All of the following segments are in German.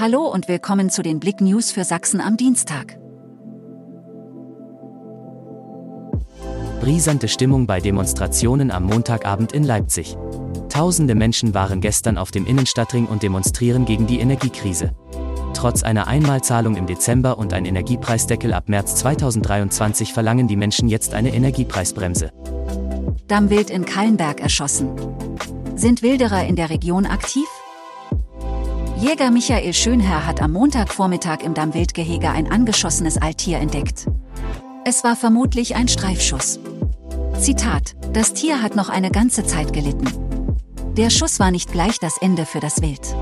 Hallo und willkommen zu den Blick News für Sachsen am Dienstag. Brisante Stimmung bei Demonstrationen am Montagabend in Leipzig. Tausende Menschen waren gestern auf dem Innenstadtring und demonstrieren gegen die Energiekrise. Trotz einer Einmalzahlung im Dezember und ein Energiepreisdeckel ab März 2023 verlangen die Menschen jetzt eine Energiepreisbremse. Dammwild in Kallenberg erschossen. Sind Wilderer in der Region aktiv? Jäger Michael Schönherr hat am Montagvormittag im Dammwildgehege ein angeschossenes Altier entdeckt. Es war vermutlich ein Streifschuss. Zitat: Das Tier hat noch eine ganze Zeit gelitten. Der Schuss war nicht gleich das Ende für das Wild.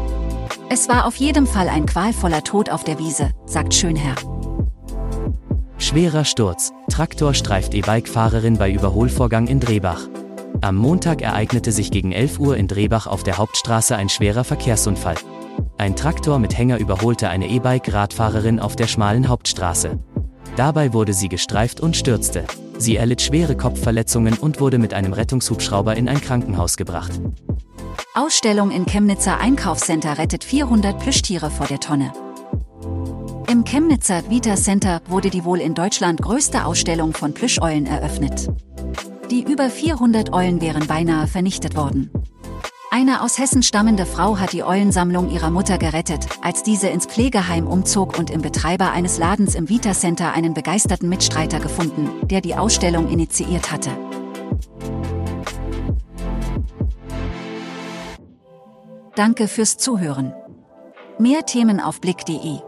Es war auf jeden Fall ein qualvoller Tod auf der Wiese, sagt Schönherr. Schwerer Sturz. Traktor streift E-Bike-Fahrerin bei Überholvorgang in Drehbach. Am Montag ereignete sich gegen 11 Uhr in Drehbach auf der Hauptstraße ein schwerer Verkehrsunfall. Ein Traktor mit Hänger überholte eine E-Bike-Radfahrerin auf der schmalen Hauptstraße. Dabei wurde sie gestreift und stürzte. Sie erlitt schwere Kopfverletzungen und wurde mit einem Rettungshubschrauber in ein Krankenhaus gebracht. Ausstellung in Chemnitzer Einkaufscenter rettet 400 Plüschtiere vor der Tonne. Im Chemnitzer Vita Center wurde die wohl in Deutschland größte Ausstellung von Plüscheulen eröffnet. Die über 400 Eulen wären beinahe vernichtet worden. Eine aus Hessen stammende Frau hat die Eulensammlung ihrer Mutter gerettet, als diese ins Pflegeheim umzog und im Betreiber eines Ladens im Vita Center einen begeisterten Mitstreiter gefunden, der die Ausstellung initiiert hatte. Danke fürs Zuhören. Mehr Themen auf blick.de